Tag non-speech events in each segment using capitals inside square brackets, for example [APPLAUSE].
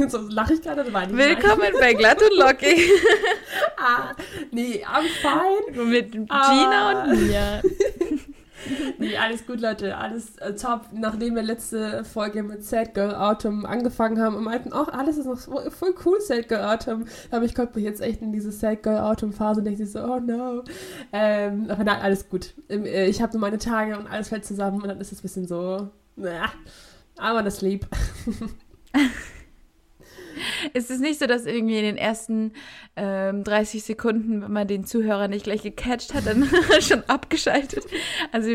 [LAUGHS] so lache ich gerade. Willkommen bei Glatt und Lockig. [LAUGHS] ah, nee, I'm fine. Mit Gina ah. und mir. [LAUGHS] nee, alles gut, Leute. Alles äh, top. Nachdem wir letzte Folge mit Sad Girl Autumn angefangen haben und meinten, auch alles ist noch voll cool, Sad Girl Autumn, habe ich kommt mich jetzt echt in diese Sad Girl Autumn Phase und denke so, oh no. Ähm, aber nein, alles gut. Äh, ich habe nur meine Tage und alles fällt zusammen und dann ist es ein bisschen so, naja, I wanna [LAUGHS] sleep. ist es nicht so, dass irgendwie in den ersten ähm, 30 Sekunden, wenn man den Zuhörer nicht gleich gecatcht hat, dann [LAUGHS] schon abgeschaltet? Also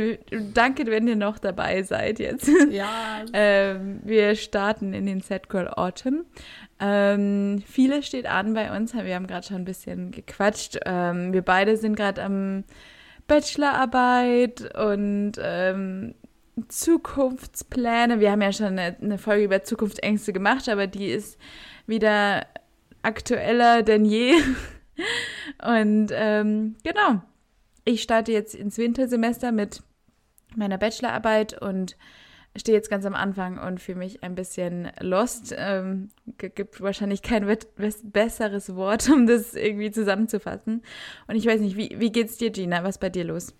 danke, wenn ihr noch dabei seid jetzt. Ja. [LAUGHS] ähm, wir starten in den Set Girl Autumn. Ähm, vieles steht an bei uns. Wir haben gerade schon ein bisschen gequatscht. Ähm, wir beide sind gerade am Bachelorarbeit und ähm, Zukunftspläne. Wir haben ja schon eine, eine, Folge über Zukunftsängste gemacht, aber die ist wieder aktueller denn je. [LAUGHS] Und ähm, genau, ich starte jetzt ins Wintersemester mit meiner Bachelorarbeit und stehe jetzt ganz am Anfang und fühle mich ein bisschen lost. Ähm, gibt wahrscheinlich kein besseres Wort, um das irgendwie zusammenzufassen. Und ich weiß nicht, wie, wie geht's dir, Gina? Was ist bei dir los?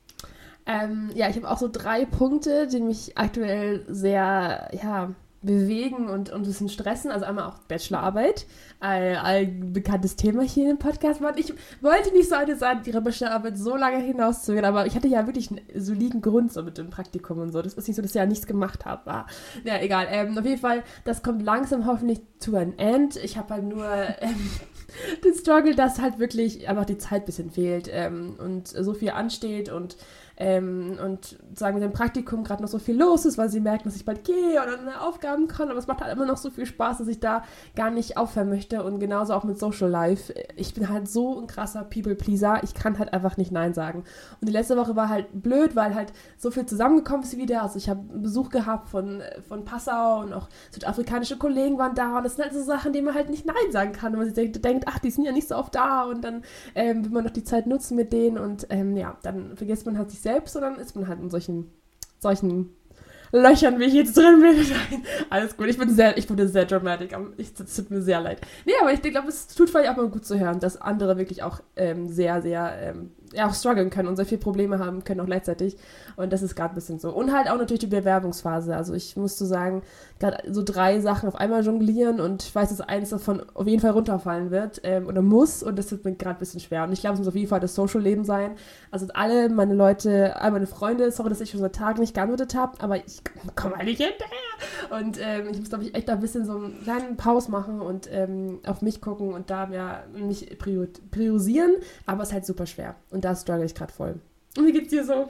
Ähm, ja, ich habe auch so drei Punkte, die mich aktuell sehr, ja, bewegen und, und ein bisschen stressen. Also einmal auch Bachelorarbeit, ein, ein bekanntes Thema hier im Podcast. Ich wollte nicht so eine sein, ihre Bachelorarbeit so lange hinauszugehen, aber ich hatte ja wirklich einen soliden Grund so mit dem Praktikum und so. Das ist nicht so, dass ich ja nichts gemacht habe. Ah, ja, egal. Ähm, auf jeden Fall, das kommt langsam hoffentlich zu einem End. Ich habe halt nur ähm, [LAUGHS] den Struggle, dass halt wirklich einfach die Zeit ein bisschen fehlt ähm, und so viel ansteht und ähm, und sagen wir, im Praktikum gerade noch so viel los ist, weil sie merken, dass ich bald gehe oder eine Aufgaben kann, aber es macht halt immer noch so viel Spaß, dass ich da gar nicht aufhören möchte und genauso auch mit Social Life. Ich bin halt so ein krasser People-Pleaser, ich kann halt einfach nicht Nein sagen. Und die letzte Woche war halt blöd, weil halt so viel zusammengekommen ist wieder. Also ich habe Besuch gehabt von, von Passau und auch südafrikanische Kollegen waren da und das sind halt so Sachen, die man halt nicht Nein sagen kann. Und man sich denkt, denkt ach, die sind ja nicht so oft da und dann ähm, will man noch die Zeit nutzen mit denen und ähm, ja, dann vergisst man halt sich selbst, sondern ist man halt in solchen, solchen Löchern, wie ich jetzt drin bin. [LAUGHS] Alles gut, ich bin sehr, ich wurde sehr dramatic. Es tut mir sehr leid. Nee, aber ich glaube, es tut vielleicht auch mal gut zu hören, dass andere wirklich auch ähm, sehr, sehr ähm, ja, auch strugglen können und sehr viele Probleme haben können auch gleichzeitig. Und das ist gerade ein bisschen so. Und halt auch natürlich die Bewerbungsphase. Also ich musste sagen, gerade so drei Sachen auf einmal jonglieren und ich weiß, dass eines davon auf jeden Fall runterfallen wird ähm, oder muss und das wird mir gerade ein bisschen schwer. Und ich glaube, es muss auf jeden Fall das Social-Leben sein. Also alle meine Leute, all meine Freunde, sorry, dass ich schon seit Tagen nicht geantwortet habe, aber ich komme halt nicht hinterher. Und ähm, ich muss, glaube ich, echt da ein bisschen so einen kleinen Pause machen und ähm, auf mich gucken und da ja, mich priorisieren, aber es ist halt super schwer. Und da struggle ich gerade voll. Und [LAUGHS] wie geht's dir so?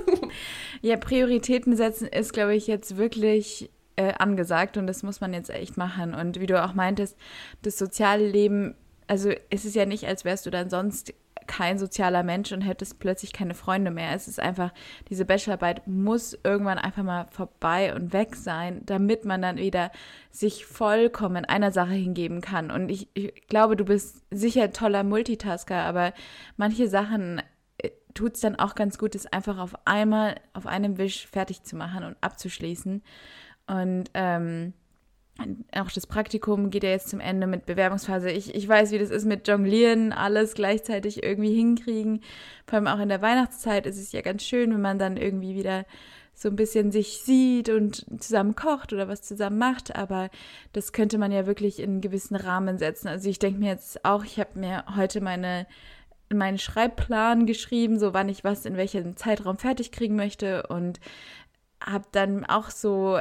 [LAUGHS] ja, Prioritäten setzen ist, glaube ich, jetzt wirklich äh, angesagt und das muss man jetzt echt machen. Und wie du auch meintest, das soziale Leben, also es ist ja nicht, als wärst du dann sonst kein sozialer Mensch und hättest plötzlich keine Freunde mehr. Es ist einfach, diese Bachelorarbeit muss irgendwann einfach mal vorbei und weg sein, damit man dann wieder sich vollkommen einer Sache hingeben kann. Und ich, ich glaube, du bist sicher ein toller Multitasker, aber manche Sachen tut es dann auch ganz gut, es einfach auf einmal, auf einem Wisch fertig zu machen und abzuschließen. Und ähm, auch das Praktikum geht ja jetzt zum Ende mit Bewerbungsphase. Ich, ich weiß, wie das ist mit Jonglieren, alles gleichzeitig irgendwie hinkriegen. Vor allem auch in der Weihnachtszeit ist es ja ganz schön, wenn man dann irgendwie wieder so ein bisschen sich sieht und zusammen kocht oder was zusammen macht, aber das könnte man ja wirklich in einen gewissen Rahmen setzen. Also ich denke mir jetzt auch, ich habe mir heute meine meinen Schreibplan geschrieben, so wann ich was in welchem Zeitraum fertig kriegen möchte und habe dann auch so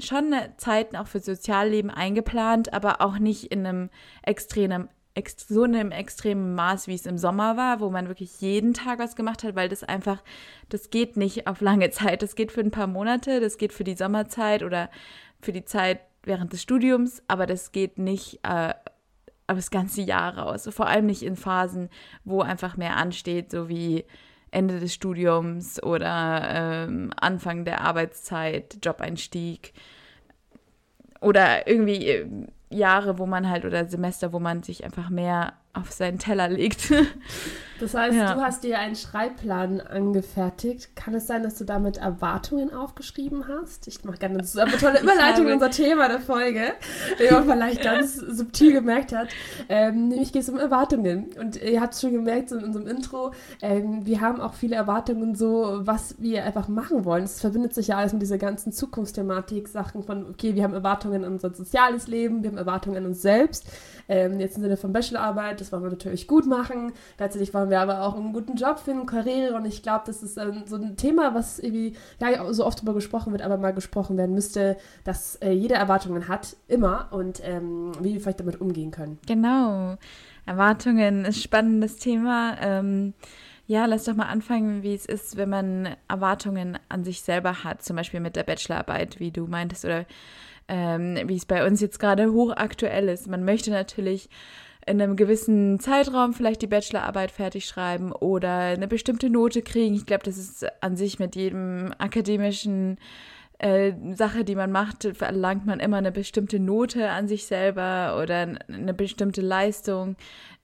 schon Zeiten auch für Sozialleben eingeplant, aber auch nicht in einem extremen so einem extremen Maß, wie es im Sommer war, wo man wirklich jeden Tag was gemacht hat, weil das einfach, das geht nicht auf lange Zeit. Das geht für ein paar Monate, das geht für die Sommerzeit oder für die Zeit während des Studiums, aber das geht nicht äh, das ganze Jahr raus. Vor allem nicht in Phasen, wo einfach mehr ansteht, so wie Ende des Studiums oder ähm, Anfang der Arbeitszeit, Jobeinstieg oder irgendwie äh, Jahre, wo man halt oder Semester, wo man sich einfach mehr auf seinen Teller legt. Das heißt, ja. du hast dir einen Schreibplan angefertigt. Kann es sein, dass du damit Erwartungen aufgeschrieben hast? Ich mache gerne eine tolle [LAUGHS] Überleitung in unser Thema der Folge, wie man vielleicht ganz subtil gemerkt hat. Ähm, nämlich geht es um Erwartungen. Und ihr habt es schon gemerkt so in unserem Intro, ähm, wir haben auch viele Erwartungen so, was wir einfach machen wollen. Es verbindet sich ja alles mit dieser ganzen Zukunftsthematik, Sachen von, okay, wir haben Erwartungen an unser soziales Leben, wir haben Erwartungen an uns selbst. Ähm, jetzt im Sinne von Bachelorarbeit, das wollen wir natürlich gut machen. Gleichzeitig wollen wir aber auch einen guten Job finden, Karriere. Und ich glaube, das ist ähm, so ein Thema, was irgendwie gar nicht so oft darüber gesprochen wird, aber mal gesprochen werden müsste, dass äh, jeder Erwartungen hat, immer. Und ähm, wie wir vielleicht damit umgehen können. Genau. Erwartungen ist ein spannendes Thema. Ähm, ja, lass doch mal anfangen, wie es ist, wenn man Erwartungen an sich selber hat, zum Beispiel mit der Bachelorarbeit, wie du meintest, oder ähm, wie es bei uns jetzt gerade hochaktuell ist. Man möchte natürlich in einem gewissen Zeitraum vielleicht die Bachelorarbeit fertig schreiben oder eine bestimmte Note kriegen. Ich glaube, das ist an sich mit jedem akademischen äh, Sache, die man macht, verlangt man immer eine bestimmte Note an sich selber oder eine bestimmte Leistung.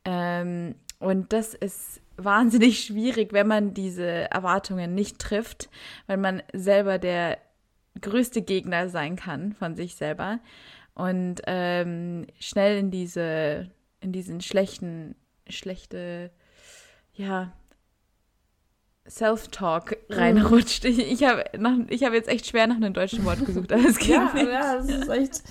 Ähm, und das ist wahnsinnig schwierig, wenn man diese Erwartungen nicht trifft, weil man selber der größte Gegner sein kann von sich selber und ähm, schnell in diese in diesen schlechten, schlechte, ja, Self-Talk mhm. reinrutscht. Ich, ich habe hab jetzt echt schwer nach einem deutschen Wort gesucht, aber es [LAUGHS] geht ja, nicht. Ja, das ist echt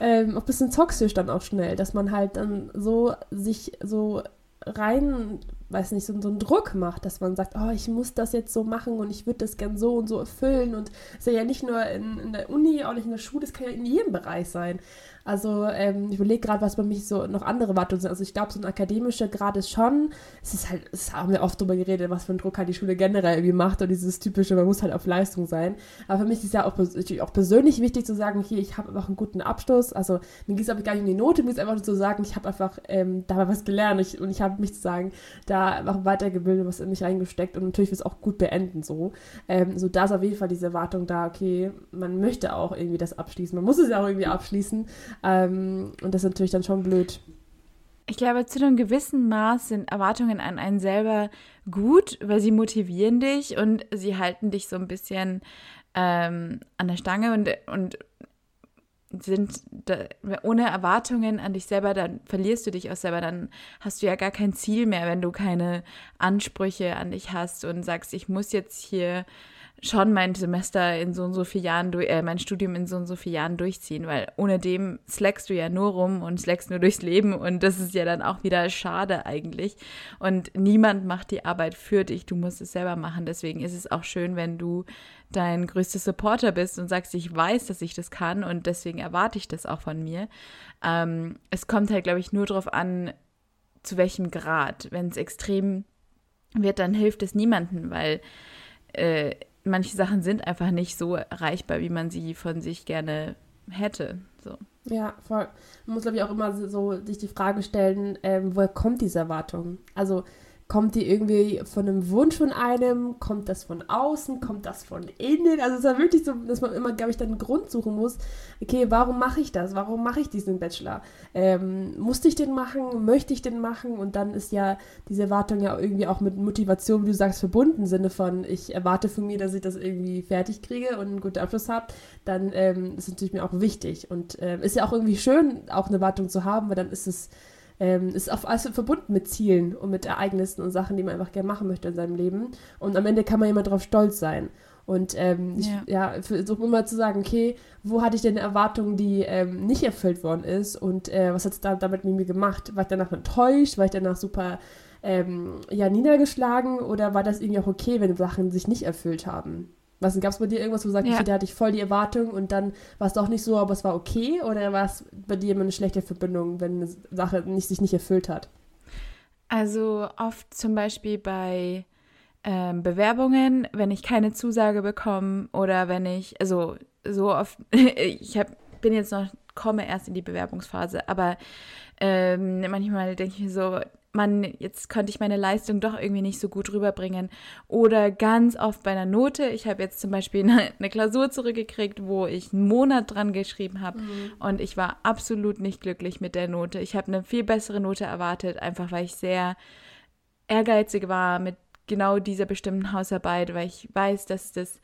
ähm, auch ein bisschen toxisch dann auch schnell, dass man halt dann so sich so rein, weiß nicht, so, so einen Druck macht, dass man sagt, oh, ich muss das jetzt so machen und ich würde das gern so und so erfüllen. Und es ist ja nicht nur in, in der Uni, auch nicht in der Schule, es kann ja in jedem Bereich sein. Also ähm, ich überlege gerade, was bei mich so noch andere Erwartungen sind. Also ich glaube, so ein akademischer Grad ist schon, es ist halt, es haben wir oft darüber geredet, was für einen Druck halt die Schule generell irgendwie macht und dieses typische, man muss halt auf Leistung sein. Aber für mich ist ja auch, auch persönlich wichtig zu sagen, hier, ich habe einfach einen guten Abschluss. Also mir geht es aber gar nicht um die Note, mir geht es einfach nur zu sagen, ich habe einfach ähm, dabei was gelernt ich, und ich habe mich zu sagen, da einfach weitergebildet, was in mich reingesteckt und natürlich will es auch gut beenden so. Ähm, so da ist auf jeden Fall diese Erwartung da, okay, man möchte auch irgendwie das abschließen, man muss es ja auch irgendwie abschließen ähm, und das ist natürlich dann schon blöd. Ich glaube, zu einem gewissen Maß sind Erwartungen an einen selber gut, weil sie motivieren dich und sie halten dich so ein bisschen ähm, an der Stange und, und sind da, ohne Erwartungen an dich selber, dann verlierst du dich auch selber, dann hast du ja gar kein Ziel mehr, wenn du keine Ansprüche an dich hast und sagst, ich muss jetzt hier schon mein Semester in so und so vielen Jahren, äh, mein Studium in so und so vielen Jahren durchziehen, weil ohne dem slackst du ja nur rum und slackst nur durchs Leben und das ist ja dann auch wieder schade eigentlich. Und niemand macht die Arbeit für dich, du musst es selber machen. Deswegen ist es auch schön, wenn du dein größter Supporter bist und sagst, ich weiß, dass ich das kann und deswegen erwarte ich das auch von mir. Ähm, es kommt halt, glaube ich, nur darauf an, zu welchem Grad. Wenn es extrem wird, dann hilft es niemandem, weil äh, manche Sachen sind einfach nicht so erreichbar, wie man sie von sich gerne hätte. So. Ja, voll. Man muss, glaube ich, auch immer so sich die Frage stellen, ähm, woher kommt diese Erwartung? Also Kommt die irgendwie von einem Wunsch von einem? Kommt das von außen? Kommt das von innen? Also es ist ja wirklich so, dass man immer, glaube ich, dann einen Grund suchen muss. Okay, warum mache ich das? Warum mache ich diesen Bachelor? Ähm, musste ich den machen? Möchte ich den machen? Und dann ist ja diese Erwartung ja irgendwie auch mit Motivation, wie du sagst, verbunden. Im Sinne von, ich erwarte von mir, dass ich das irgendwie fertig kriege und einen guten Abschluss habe. Dann ähm, ist natürlich mir auch wichtig. Und ähm, ist ja auch irgendwie schön, auch eine Erwartung zu haben, weil dann ist es ähm, ist auch alles verbunden mit Zielen und mit Ereignissen und Sachen, die man einfach gerne machen möchte in seinem Leben. Und am Ende kann man immer darauf stolz sein. Und ähm, ich ja. ja versuche immer zu sagen, okay, wo hatte ich denn eine Erwartung, die ähm, nicht erfüllt worden ist und äh, was hat es da damit mit mir gemacht? War ich danach enttäuscht? War ich danach super ähm, ja, niedergeschlagen oder war das irgendwie auch okay, wenn Sachen sich nicht erfüllt haben? Was gab es bei dir irgendwas, wo du sagst, ja. da hatte ich voll die Erwartung und dann war es doch nicht so, aber es war okay? Oder war es bei dir immer eine schlechte Verbindung, wenn eine Sache nicht, sich nicht erfüllt hat? Also oft zum Beispiel bei ähm, Bewerbungen, wenn ich keine Zusage bekomme oder wenn ich, also so oft, [LAUGHS] ich hab, bin jetzt noch, komme erst in die Bewerbungsphase, aber ähm, manchmal denke ich mir so, man, jetzt konnte ich meine Leistung doch irgendwie nicht so gut rüberbringen. Oder ganz oft bei einer Note. Ich habe jetzt zum Beispiel [LAUGHS] eine, eine, Klausur zurückgekriegt, wo ich einen Monat dran geschrieben habe mhm. und ich war absolut nicht glücklich mit der Note. Ich habe eine viel bessere Note erwartet, einfach weil ich sehr ehrgeizig war mit genau dieser bestimmten Hausarbeit, weil ich weiß, dass das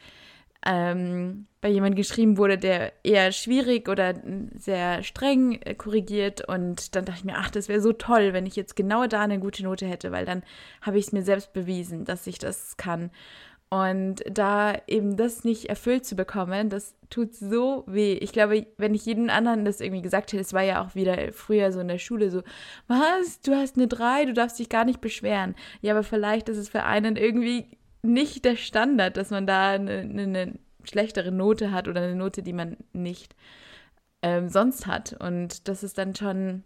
ähm, bei jemandem geschrieben wurde, der eher schwierig oder sehr streng äh, korrigiert. Und dann dachte ich mir, ach, das wäre so toll, wenn ich jetzt genau da eine gute Note hätte, weil dann habe ich es mir selbst bewiesen, dass ich das kann. Und da eben das nicht erfüllt zu bekommen, das tut so weh. Ich glaube, wenn ich jeden anderen das irgendwie gesagt hätte, es war ja auch wieder früher so in der Schule so, was, du hast eine 3, du darfst dich gar nicht beschweren. Ja, aber vielleicht ist es für einen irgendwie nicht der Standard, dass man da eine, eine schlechtere Note hat oder eine Note, die man nicht ähm, sonst hat. Und das ist dann schon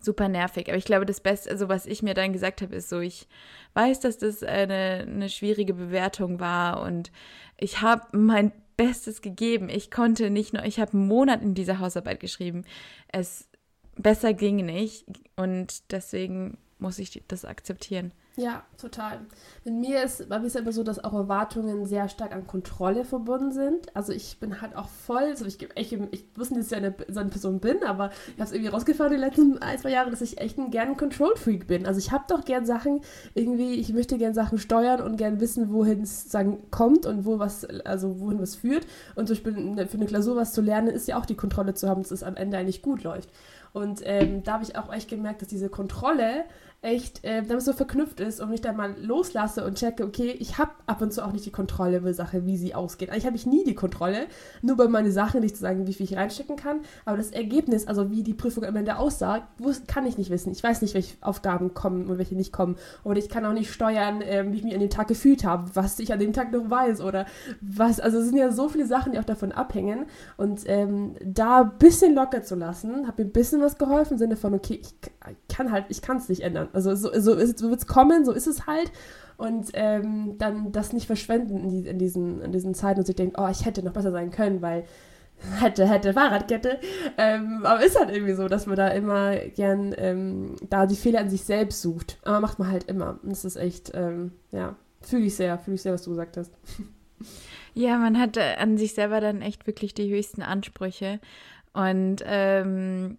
super nervig. Aber ich glaube, das Beste, also was ich mir dann gesagt habe, ist so, ich weiß, dass das eine, eine schwierige Bewertung war und ich habe mein Bestes gegeben. Ich konnte nicht nur, ich habe einen Monat in dieser Hausarbeit geschrieben. Es besser ging nicht und deswegen muss ich das akzeptieren. Ja, total. Mit mir ist, bei mir ist immer so, dass auch Erwartungen sehr stark an Kontrolle verbunden sind. Also ich bin halt auch voll, also ich, ich, ich wusste, dass ich eine, so eine Person bin, aber ich habe es irgendwie rausgefahren die letzten ein, zwei Jahre, dass ich echt ein gern Control-Freak bin. Also ich habe doch gern Sachen, irgendwie, ich möchte gern Sachen steuern und gern wissen, wohin es kommt und wo was, also wohin was führt. Und zum Beispiel für eine Klausur was zu lernen, ist ja auch die Kontrolle zu haben, dass es am Ende eigentlich gut läuft. Und ähm, da habe ich auch echt gemerkt, dass diese Kontrolle echt äh, damit so verknüpft ist und ich dann mal loslasse und checke, okay, ich habe ab und zu auch nicht die Kontrolle über Sache, wie sie ausgeht. Eigentlich habe ich nie die Kontrolle, nur bei meine Sachen nicht zu sagen, wie viel ich reinstecken kann, aber das Ergebnis, also wie die Prüfung am Ende aussah, kann ich nicht wissen. Ich weiß nicht, welche Aufgaben kommen und welche nicht kommen. Oder ich kann auch nicht steuern, äh, wie ich mich an dem Tag gefühlt habe, was ich an dem Tag noch weiß oder was. Also es sind ja so viele Sachen, die auch davon abhängen und ähm, da ein bisschen locker zu lassen, hat mir ein bisschen was geholfen im Sinne von, okay, ich kann halt, ich kann es nicht ändern. Also so, so, so wird es kommen, so ist es halt. Und ähm, dann das nicht verschwenden in, die, in, diesen, in diesen Zeiten und sich denken, oh, ich hätte noch besser sein können, weil [LAUGHS] hätte, hätte, Fahrradkette. Ähm, aber ist halt irgendwie so, dass man da immer gern ähm, da die Fehler an sich selbst sucht. Aber macht man halt immer. Und das ist echt, ähm, ja, fühle ich sehr, fühle ich sehr, was du gesagt hast. [LAUGHS] Ja, man hat äh, an sich selber dann echt wirklich die höchsten Ansprüche. Und ähm,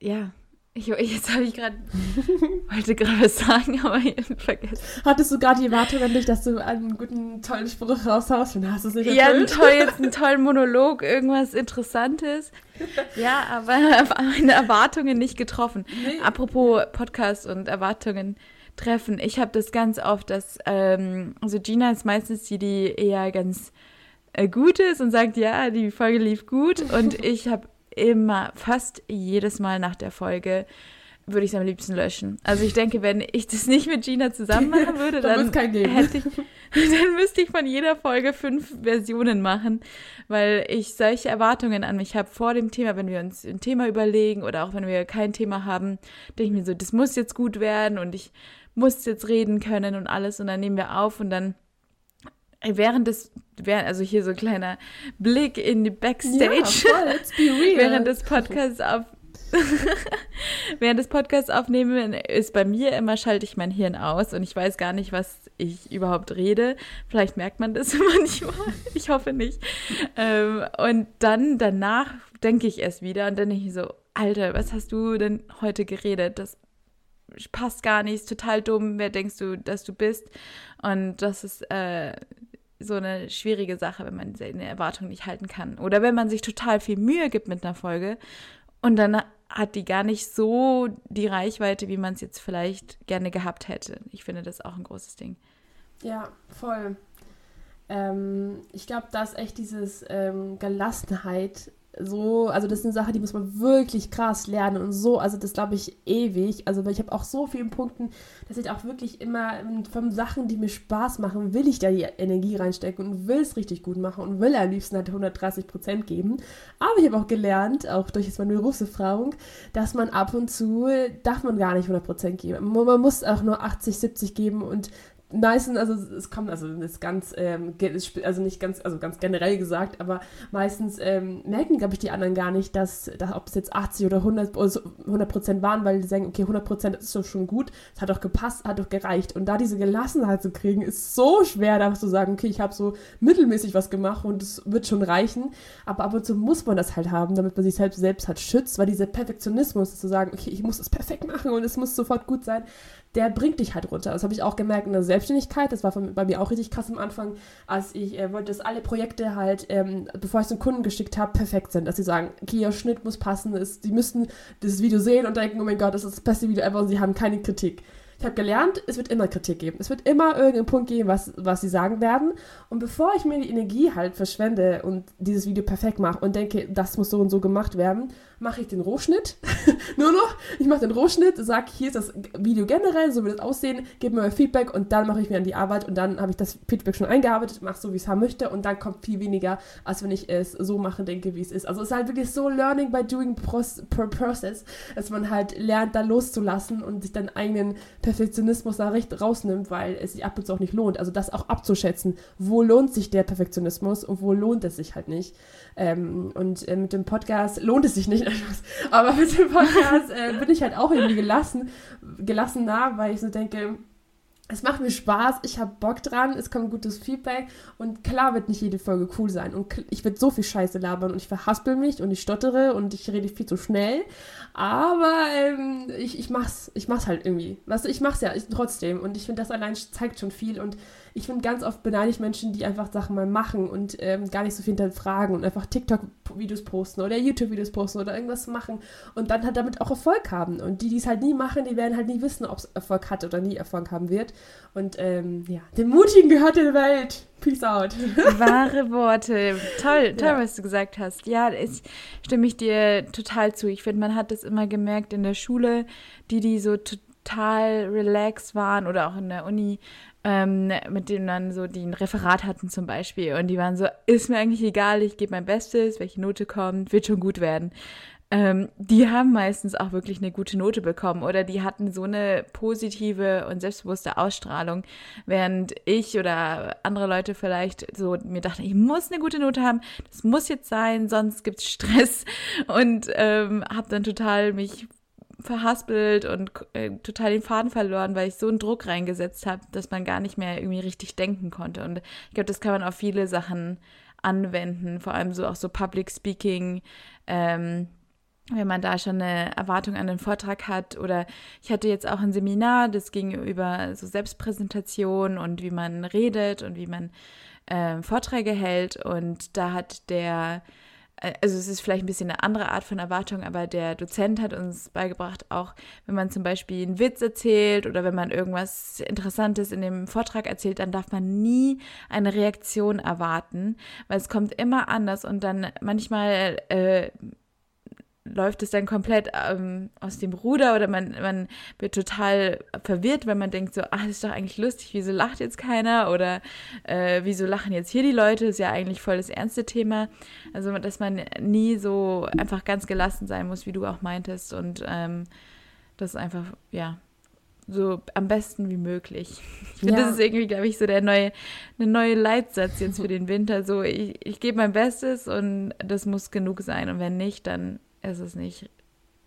ja, ich, jetzt habe ich gerade, [LAUGHS] wollte gerade was sagen, [LAUGHS] aber ich vergessen. Hattest du gerade die Erwartung an dich, dass du einen guten, tollen Spruch raushaust und hast es nicht Ja, einen, toll, jetzt [LAUGHS] einen tollen Monolog, irgendwas Interessantes. Ja, aber meine Erwartungen nicht getroffen. Nee. Apropos Podcast und Erwartungen treffen. Ich habe das ganz oft, dass, ähm, also Gina ist meistens die, die eher ganz äh, gut ist und sagt, ja, die Folge lief gut. Und ich habe immer, fast jedes Mal nach der Folge würde ich es am liebsten löschen. Also ich denke, wenn ich das nicht mit Gina zusammen machen [LAUGHS] würde, dann, dann hätte ich, [LAUGHS] dann müsste ich von jeder Folge fünf Versionen machen, weil ich solche Erwartungen an mich habe vor dem Thema, wenn wir uns ein Thema überlegen oder auch wenn wir kein Thema haben, denke ich mir so, das muss jetzt gut werden und ich muss jetzt reden können und alles und dann nehmen wir auf und dann während des, also hier so ein kleiner Blick in die Backstage, ja, voll, während des Podcasts auf, [LAUGHS] während des Podcasts aufnehmen, ist bei mir immer, schalte ich mein Hirn aus und ich weiß gar nicht, was ich überhaupt rede. Vielleicht merkt man das [LAUGHS] manchmal. Ich hoffe nicht. Ähm, und dann danach denke ich es wieder und dann denke ich so, Alter, was hast du denn heute geredet? Das passt gar nicht, ist total dumm. Wer denkst du, dass du bist? Und das ist äh, so eine schwierige Sache, wenn man seine Erwartungen nicht halten kann. Oder wenn man sich total viel Mühe gibt mit einer Folge und dann hat die gar nicht so die Reichweite, wie man es jetzt vielleicht gerne gehabt hätte. Ich finde das auch ein großes Ding. Ja, voll. Ähm, ich glaube, da ist echt dieses ähm, Gelassenheit so, also das ist eine Sache, die muss man wirklich krass lernen und so, also das glaube ich ewig. Also ich habe auch so viele Punkte, dass ich auch wirklich immer von Sachen, die mir Spaß machen, will ich da die Energie reinstecken und will es richtig gut machen und will am liebsten halt 130 Prozent geben. Aber ich habe auch gelernt, auch durch jetzt meine Berufserfahrung, dass man ab und zu darf man gar nicht 100 Prozent geben. Man muss auch nur 80, 70 geben und meistens, also es kommt, also das ist ganz, ähm, also nicht ganz, also ganz generell gesagt, aber meistens ähm, merken, glaube ich, die anderen gar nicht, dass, dass ob es jetzt 80 oder 100 100 Prozent waren, weil die sagen, okay, 100 Prozent ist doch schon gut, es hat doch gepasst, hat doch gereicht. Und da diese Gelassenheit zu kriegen, ist so schwer, da zu sagen, okay, ich habe so mittelmäßig was gemacht und es wird schon reichen. Aber ab und zu muss man das halt haben, damit man sich selbst, selbst halt schützt, weil dieser Perfektionismus, zu sagen, okay, ich muss es perfekt machen und es muss sofort gut sein, der bringt dich halt runter. Das habe ich auch gemerkt in der Selbstständigkeit. Das war bei mir auch richtig krass am Anfang, als ich äh, wollte, dass alle Projekte halt, ähm, bevor ich es den Kunden geschickt habe, perfekt sind. Dass sie sagen, okay, ihr Schnitt muss passen, ist, die müssten dieses Video sehen und denken, oh mein Gott, das ist das beste Video ever und sie haben keine Kritik. Ich habe gelernt, es wird immer Kritik geben. Es wird immer irgendeinen Punkt geben, was, was sie sagen werden. Und bevor ich mir die Energie halt verschwende und dieses Video perfekt mache und denke, das muss so und so gemacht werden, mache ich den Rohschnitt. [LAUGHS] Nur noch, ich mache den Rohschnitt, sage, hier ist das Video generell, so wird es aussehen, gebe mir Feedback und dann mache ich mir an die Arbeit und dann habe ich das Feedback schon eingearbeitet, mache so, wie ich es haben möchte und dann kommt viel weniger, als wenn ich es so mache, denke, wie es ist. Also es ist halt wirklich so Learning by Doing Process, dass man halt lernt, da loszulassen und sich dann eigenen Perfektionismus da recht rausnimmt, weil es sich ab und zu auch nicht lohnt. Also das auch abzuschätzen, wo lohnt sich der Perfektionismus und wo lohnt es sich halt nicht. Ähm, und äh, mit dem Podcast lohnt es sich nicht, [LAUGHS] aber mit dem Podcast äh, bin ich halt auch irgendwie gelassen, gelassen nah, weil ich so denke, es macht mir Spaß, ich habe Bock dran, es kommt gutes Feedback und klar wird nicht jede Folge cool sein und ich werde so viel Scheiße labern und ich verhaspel mich und ich stottere und ich rede viel zu schnell, aber ähm, ich, ich mach's, ich mach's halt irgendwie. Weißt du, ich mach's ja ich, trotzdem und ich finde, das allein zeigt schon viel und ich finde, ganz oft beneide ich Menschen, die einfach Sachen mal machen und ähm, gar nicht so viel hinterfragen und einfach TikTok-Videos posten oder YouTube-Videos posten oder irgendwas machen und dann halt damit auch Erfolg haben. Und die, die es halt nie machen, die werden halt nie wissen, ob es Erfolg hat oder nie Erfolg haben wird. Und ähm, ja, dem Mutigen gehört die Welt. Peace out. [LAUGHS] Wahre Worte. Toll, toll, ja. was du gesagt hast. Ja, ich stimme ich dir total zu. Ich finde, man hat das immer gemerkt in der Schule, die, die so total relaxed waren oder auch in der Uni, ähm, mit denen dann so die ein Referat hatten zum Beispiel. Und die waren so, ist mir eigentlich egal, ich gebe mein Bestes, welche Note kommt, wird schon gut werden. Ähm, die haben meistens auch wirklich eine gute Note bekommen. Oder die hatten so eine positive und selbstbewusste Ausstrahlung, während ich oder andere Leute vielleicht so mir dachten, ich muss eine gute Note haben, das muss jetzt sein, sonst gibt's Stress. Und ähm, habe dann total mich verhaspelt und äh, total den Faden verloren, weil ich so einen Druck reingesetzt habe, dass man gar nicht mehr irgendwie richtig denken konnte. Und ich glaube, das kann man auf viele Sachen anwenden, vor allem so auch so Public Speaking. Ähm, wenn man da schon eine Erwartung an den Vortrag hat. Oder ich hatte jetzt auch ein Seminar, das ging über so Selbstpräsentation und wie man redet und wie man äh, Vorträge hält. Und da hat der also es ist vielleicht ein bisschen eine andere Art von Erwartung, aber der Dozent hat uns beigebracht, auch wenn man zum Beispiel einen Witz erzählt oder wenn man irgendwas Interessantes in dem Vortrag erzählt, dann darf man nie eine Reaktion erwarten, weil es kommt immer anders und dann manchmal äh, läuft es dann komplett ähm, aus dem Ruder oder man, man wird total verwirrt, weil man denkt so, ach, das ist doch eigentlich lustig, wieso lacht jetzt keiner oder äh, wieso lachen jetzt hier die Leute, das ist ja eigentlich voll das ernste Thema. Also, dass man nie so einfach ganz gelassen sein muss, wie du auch meintest und ähm, das einfach, ja, so am besten wie möglich. Ich finde, ja. das ist irgendwie, glaube ich, so der neue, eine neue Leitsatz jetzt für den Winter. So, ich, ich gebe mein Bestes und das muss genug sein. Und wenn nicht, dann ist es nicht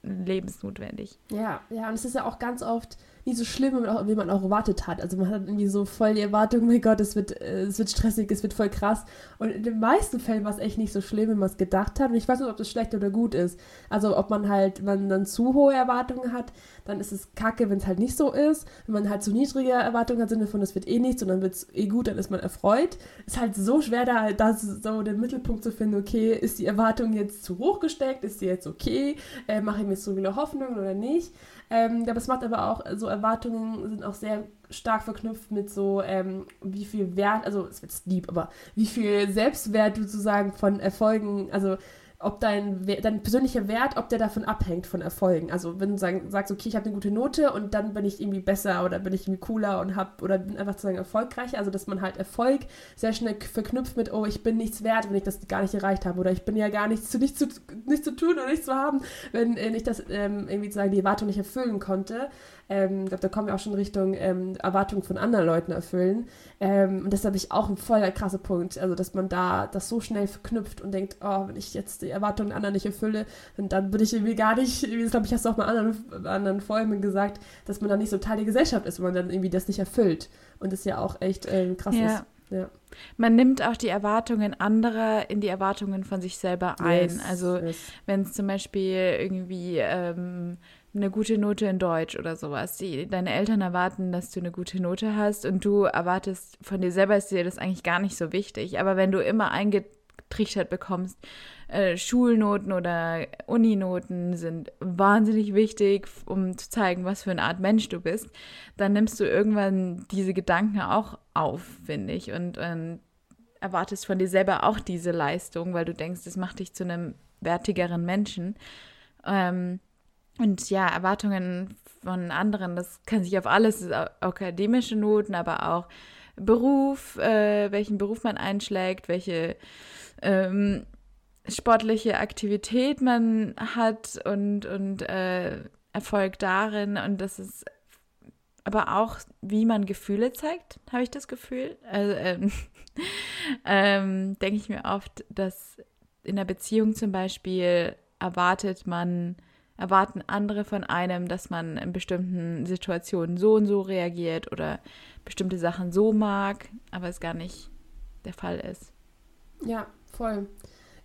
lebensnotwendig. Ja, ja, und es ist ja auch ganz oft nicht so schlimm, wie man auch erwartet hat. Also man hat irgendwie so voll die Erwartung, mein Gott, es wird, äh, es wird stressig, es wird voll krass. Und in den meisten Fällen war es echt nicht so schlimm, wie man es gedacht hat. Und ich weiß nicht, ob das schlecht oder gut ist. Also ob man halt, wenn man dann zu hohe Erwartungen hat, dann ist es kacke, wenn es halt nicht so ist. Wenn man halt zu niedrige Erwartungen hat, Sinne von, es wird eh nichts und dann wird es eh gut, dann ist man erfreut. Ist halt so schwer, da, da so den Mittelpunkt zu finden, okay, ist die Erwartung jetzt zu hoch gesteckt, ist sie jetzt okay, äh, mache ich mir so viele Hoffnungen oder nicht. Ähm, aber es macht aber auch, so Erwartungen sind auch sehr stark verknüpft mit so, ähm, wie viel Wert, also es wird deep, aber wie viel Selbstwert du sozusagen von Erfolgen, also ob dein, dein persönlicher Wert, ob der davon abhängt von Erfolgen. Also wenn du sagst, okay, ich habe eine gute Note und dann bin ich irgendwie besser oder bin ich irgendwie cooler und hab oder bin einfach sozusagen erfolgreicher. Also dass man halt Erfolg sehr schnell verknüpft mit, oh, ich bin nichts wert, wenn ich das gar nicht erreicht habe oder ich bin ja gar nichts zu nichts zu, nichts zu tun oder nichts zu haben, wenn äh, ich das ähm, irgendwie sozusagen die Erwartung nicht erfüllen konnte. Ähm, ich glaube, da kommen wir auch schon Richtung ähm, Erwartungen von anderen Leuten erfüllen. Ähm, und das habe ich auch ein voll krasser Punkt. Also, dass man da das so schnell verknüpft und denkt, oh, wenn ich jetzt die Erwartungen anderer nicht erfülle, dann bin ich irgendwie gar nicht, das glaube ich, hast du auch mal anderen, anderen Folgen gesagt, dass man dann nicht so Teil der Gesellschaft ist, wenn man dann irgendwie das nicht erfüllt. Und das ja auch echt äh, krass ja. ist. Ja. Man nimmt auch die Erwartungen anderer in die Erwartungen von sich selber ein. Yes, also yes. wenn es zum Beispiel irgendwie ähm, eine gute Note in Deutsch oder sowas, die, deine Eltern erwarten, dass du eine gute Note hast und du erwartest von dir selber, ist dir das eigentlich gar nicht so wichtig. Aber wenn du immer eingetrichtert bekommst, äh, Schulnoten oder Uninoten sind wahnsinnig wichtig, um zu zeigen, was für eine Art Mensch du bist, dann nimmst du irgendwann diese Gedanken auch auf, finde ich, und, und erwartest von dir selber auch diese Leistung, weil du denkst, das macht dich zu einem wertigeren Menschen. Ähm, und ja, Erwartungen von anderen, das kann sich auf alles, akademische Noten, aber auch Beruf, äh, welchen Beruf man einschlägt, welche ähm, sportliche Aktivität man hat und, und äh, Erfolg darin. Und das ist aber auch, wie man Gefühle zeigt, habe ich das Gefühl. Also, ähm, [LAUGHS] ähm, denke ich mir oft, dass in der Beziehung zum Beispiel erwartet man, erwarten andere von einem, dass man in bestimmten Situationen so und so reagiert oder bestimmte Sachen so mag, aber es gar nicht der Fall ist. Ja, voll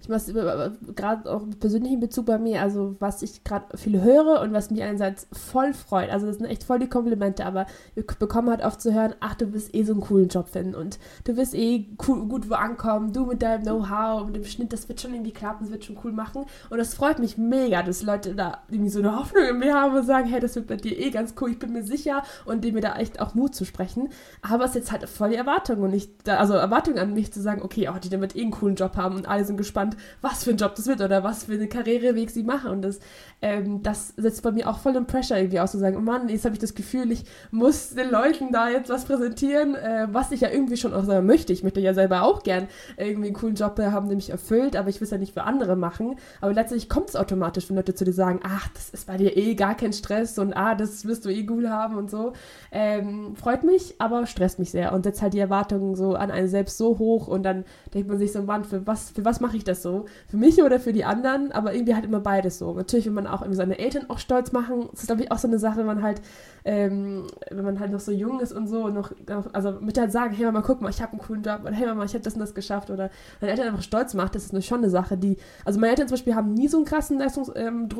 ich mache gerade auch persönlichen Bezug bei mir, also was ich gerade viel höre und was mich einerseits voll freut, also das sind echt voll die Komplimente, aber ich bekomme halt oft zu hören, ach, du wirst eh so einen coolen Job finden und du wirst eh cool, gut wo ankommen, du mit deinem Know-how und dem Schnitt, das wird schon irgendwie klappen, das wird schon cool machen. Und das freut mich mega, dass Leute da irgendwie so eine Hoffnung in mir haben und sagen, hey, das wird bei dir eh ganz cool, ich bin mir sicher und dem mir da echt auch Mut zu sprechen, aber es ist jetzt halt voll die Erwartung und nicht, also Erwartung an mich zu sagen, okay, oh, die wird eh einen coolen Job haben und alle sind gespannt, was für ein Job das wird oder was für eine Karriereweg sie machen. Und das, ähm, das setzt bei mir auch voll den Pressure irgendwie aus, zu sagen, oh Mann, jetzt habe ich das Gefühl, ich muss den Leuten da jetzt was präsentieren, äh, was ich ja irgendwie schon auch selber möchte. Ich möchte ja selber auch gern irgendwie einen coolen Job haben, mich erfüllt, aber ich will es ja nicht für andere machen. Aber letztendlich kommt es automatisch, wenn Leute zu dir sagen, ach, das ist bei dir eh gar kein Stress und ah, das wirst du eh cool haben und so. Ähm, freut mich, aber stresst mich sehr und setzt halt die Erwartungen so an einen selbst so hoch und dann denkt man sich so, Mann, für was, für was mache ich das so? Für mich oder für die anderen? Aber irgendwie halt immer beides so. Natürlich will man auch irgendwie seine Eltern auch stolz machen. Das ist, glaube ich, auch so eine Sache, wenn man halt, ähm, wenn man halt noch so jung ist und so und noch, also mit halt sagen, hey Mama, guck mal, ich habe einen coolen Job oder hey Mama, ich habe das und das geschafft oder deine Eltern einfach stolz macht, das ist eine, schon eine Sache, die, also meine Eltern zum Beispiel haben nie so einen krassen Leistungsdruck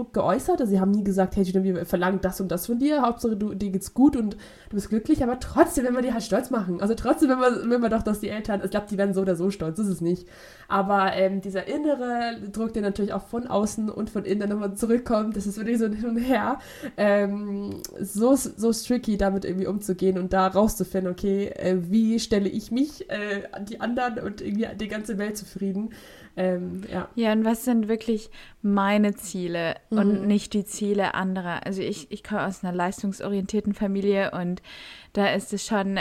ähm, geäußert. Also sie haben nie gesagt, hey, wir verlangen das und das von dir, Hauptsache du, dir geht's gut und du bist glücklich, aber trotzdem, wenn wir die halt stolz machen. Also trotzdem, wenn wir, wenn wir doch, dass die Eltern, ich glaube, die werden so oder so stolz, ist es nicht. Aber ähm, dieser innere Druck, der natürlich auch von außen und von innen nochmal zurückkommt, das ist wirklich so hin und her. Ähm, so, so tricky, damit irgendwie umzugehen und da rauszufinden, okay, äh, wie stelle ich mich äh, an die anderen und irgendwie die ganze Welt zufrieden. Ähm, ja. ja, und was sind wirklich meine Ziele mhm. und nicht die Ziele anderer? Also ich, ich komme aus einer leistungsorientierten Familie und da ist es schon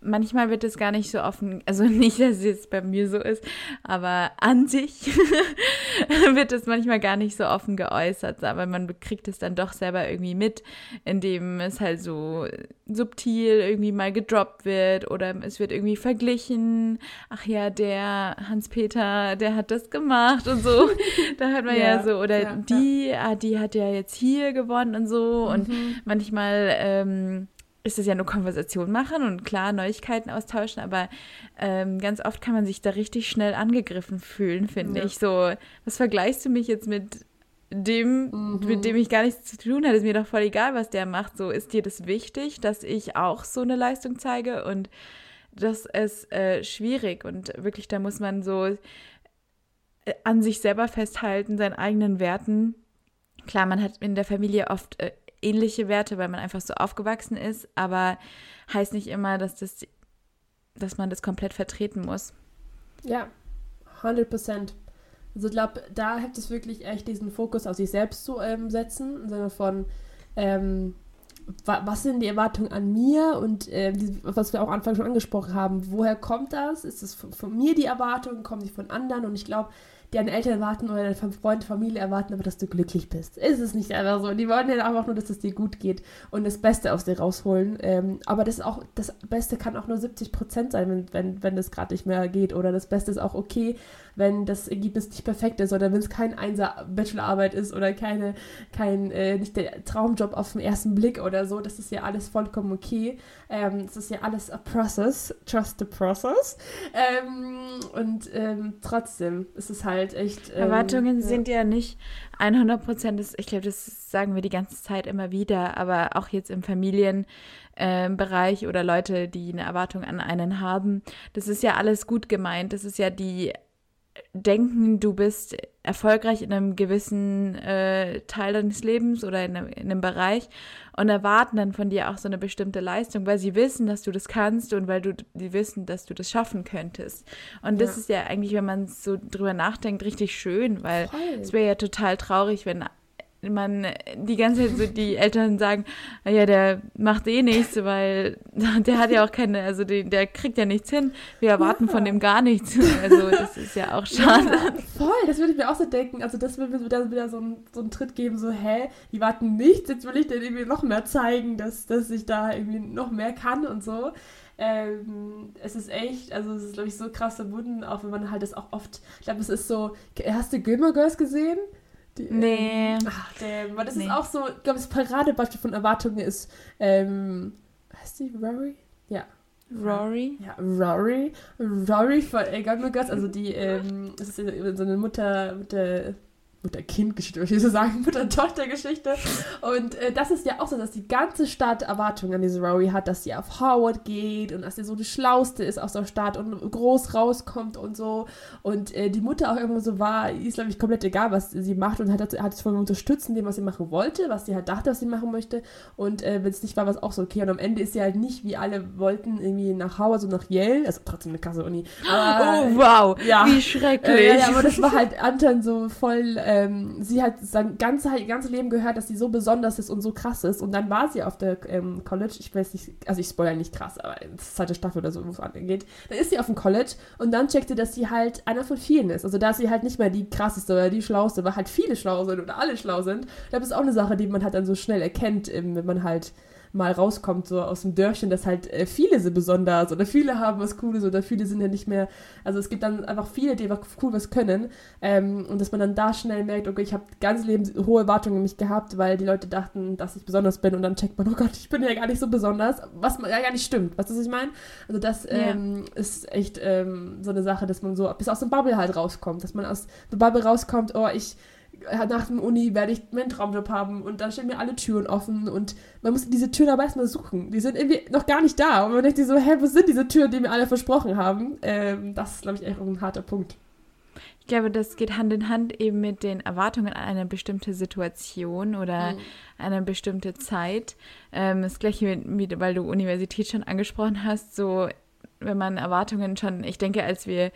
manchmal wird es gar nicht so offen, also [LAUGHS] nicht, dass es jetzt bei mir so ist, aber an sich [LAUGHS] wird es manchmal gar nicht so offen geäußert, aber man kriegt es dann doch selber irgendwie mit, indem es halt so subtil irgendwie mal gedroppt wird oder es wird irgendwie verglichen. Ach ja, der Hans-Peter, der hat das gemacht und so. [LAUGHS] da hat man ja, ja so, oder ja, die, ja. Ah, die hat ja jetzt hier gewonnen und so. Mhm. Und manchmal ähm, ist es ja nur Konversation machen und klar Neuigkeiten austauschen, aber ähm, ganz oft kann man sich da richtig schnell angegriffen fühlen, finde ja. ich. So, was vergleichst du mich jetzt mit dem, mhm. mit dem ich gar nichts zu tun hatte? Ist mir doch voll egal, was der macht. So, ist dir das wichtig, dass ich auch so eine Leistung zeige? Und das ist äh, schwierig und wirklich, da muss man so äh, an sich selber festhalten, seinen eigenen Werten. Klar, man hat in der Familie oft äh, ähnliche Werte, weil man einfach so aufgewachsen ist, aber heißt nicht immer, dass, das, dass man das komplett vertreten muss. Ja, 100 Prozent. Also ich glaube, da hilft es wirklich echt, diesen Fokus auf sich selbst zu ähm, setzen, im Sinne von, ähm, wa was sind die Erwartungen an mir und äh, was wir auch Anfang schon angesprochen haben, woher kommt das? Ist es von, von mir die Erwartung, kommen die von anderen? Und ich glaube, deine Eltern erwarten oder deine Freunde, Familie erwarten aber, dass du glücklich bist. Ist es nicht einfach so. Die wollen ja einfach nur, dass es dir gut geht und das Beste aus dir rausholen. Ähm, aber das auch, das Beste kann auch nur 70 Prozent sein, wenn, wenn, wenn das gerade nicht mehr geht. Oder das Beste ist auch okay, wenn das Ergebnis nicht perfekt ist oder wenn es kein Einser Bachelorarbeit ist oder keine, kein, äh, nicht der Traumjob auf den ersten Blick oder so. Das ist ja alles vollkommen okay. Ähm, das ist ja alles a process. Trust the process. Ähm, und ähm, trotzdem ist es halt echt. Ähm, Erwartungen ja. sind ja nicht 100 Prozent. Ich glaube, das sagen wir die ganze Zeit immer wieder, aber auch jetzt im Familienbereich oder Leute, die eine Erwartung an einen haben, das ist ja alles gut gemeint. Das ist ja die denken, du bist erfolgreich in einem gewissen äh, Teil deines Lebens oder in einem, in einem, Bereich und erwarten dann von dir auch so eine bestimmte Leistung, weil sie wissen, dass du das kannst und weil du die wissen, dass du das schaffen könntest. Und ja. das ist ja eigentlich, wenn man so drüber nachdenkt, richtig schön, weil Voll. es wäre ja total traurig, wenn man die ganze Zeit so die Eltern sagen, ah ja, der macht eh nichts, weil [LAUGHS] der hat ja auch keine, also die, der kriegt ja nichts hin. Wir erwarten ja. von dem gar nichts. Also das ist ja auch schade. Ja, voll, das würde ich mir auch so denken. Also das würde mir wieder, wieder so, ein, so einen Tritt geben, so, hä, die warten nichts, jetzt will ich denen irgendwie noch mehr zeigen, dass, dass ich da irgendwie noch mehr kann und so. Ähm, es ist echt, also es ist, glaube ich, so krass verbunden, auch wenn man halt das auch oft, ich glaube, es ist so, hast du Gilmore Girls gesehen? Die, nee. Ähm, ach, damn. Weil das nee. ist auch so, ich glaube, das Paradebeispiel von Erwartungen ist, ähm, heißt die Rory? Ja. Rory? Ja, Rory. Rory von Girls, also die, ähm, das ist so eine Mutter mit der Mutter-Kind-Geschichte, würde ich so sagen, [LAUGHS] Mutter-Tochter-Geschichte. Und äh, das ist ja auch so, dass die ganze Stadt Erwartungen an diese Rory hat, dass sie auf Howard geht und dass sie so die Schlauste ist aus der Stadt und groß rauskommt und so. Und äh, die Mutter auch immer so war, ist, glaube ich, komplett egal, was sie macht und hat, hat es von unterstützen, dem, was sie machen wollte, was sie halt dachte, was sie machen möchte. Und äh, wenn es nicht war, war es auch so okay. Und am Ende ist sie halt nicht, wie alle wollten, irgendwie nach Howard, so nach Yale, also trotzdem eine krasse Uni. Aber, oh, wow, ja. wie schrecklich. Äh, ja, ja, aber das war halt Anton so voll ähm, sie hat sein ganze, ganzes Leben gehört, dass sie so besonders ist und so krass ist. Und dann war sie auf der ähm, College, ich weiß nicht, also ich spoilere nicht krass, aber zweite Staffel oder so, wo es angeht. Dann ist sie auf dem College und dann checkt sie, dass sie halt einer von vielen ist. Also da ist sie halt nicht mehr die krasseste oder die schlauste, weil halt viele schlau sind oder alle schlau sind. Das ist auch eine Sache, die man halt dann so schnell erkennt, wenn man halt mal rauskommt, so aus dem Dörfchen, dass halt äh, viele sind besonders oder viele haben was Cooles oder viele sind ja nicht mehr, also es gibt dann einfach viele, die einfach cool was können ähm, und dass man dann da schnell merkt, okay, ich habe ganz Leben hohe Erwartungen in mich gehabt, weil die Leute dachten, dass ich besonders bin und dann checkt man, oh Gott, ich bin ja gar nicht so besonders, was ja gar nicht stimmt, weißt du, was ich meine? Also das ähm, ja. ist echt ähm, so eine Sache, dass man so bis aus dem Bubble halt rauskommt, dass man aus der Bubble rauskommt, oh, ich nach dem Uni werde ich meinen Traumjob haben und dann stehen mir alle Türen offen und man muss diese Türen aber erstmal suchen. Die sind irgendwie noch gar nicht da und man denkt sich so, hä, wo sind diese Türen, die mir alle versprochen haben? Ähm, das ist, glaube ich, echt ein harter Punkt. Ich glaube, das geht Hand in Hand eben mit den Erwartungen an eine bestimmte Situation oder mhm. eine bestimmte Zeit. Ähm, das gleiche, mit, weil du Universität schon angesprochen hast, so wenn man Erwartungen schon, ich denke, als wir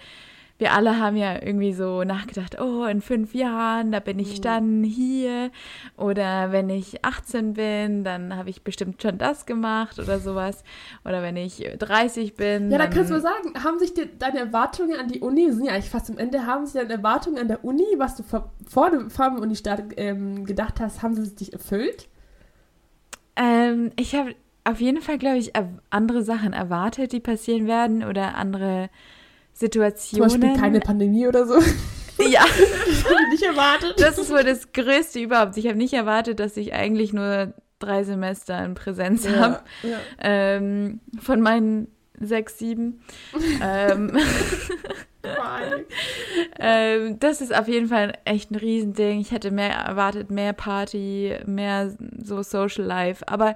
wir alle haben ja irgendwie so nachgedacht, oh, in fünf Jahren, da bin ich mhm. dann hier. Oder wenn ich 18 bin, dann habe ich bestimmt schon das gemacht oder sowas. Oder wenn ich 30 bin. Ja, dann, dann kannst du mal sagen, haben sich die, deine Erwartungen an die Uni, wir sind ja eigentlich fast am Ende, haben sich deine Erwartungen an der Uni, was du vor, vor dem Uni-Start ähm, gedacht hast, haben sie sich erfüllt? Ähm, ich habe auf jeden Fall, glaube ich, andere Sachen erwartet, die passieren werden oder andere Situationen. Zum Beispiel keine Pandemie oder so. [LAUGHS] Ja. [LAUGHS] das habe ich nicht erwartet. Das ist wohl das Größte überhaupt. Ich habe nicht erwartet, dass ich eigentlich nur drei Semester in Präsenz ja, habe. Ja. Ähm, von meinen sechs, sieben. ähm, [LAUGHS] ähm, das ist auf jeden Fall echt ein Riesending. Ich hätte mehr erwartet, mehr Party, mehr so Social Life. Aber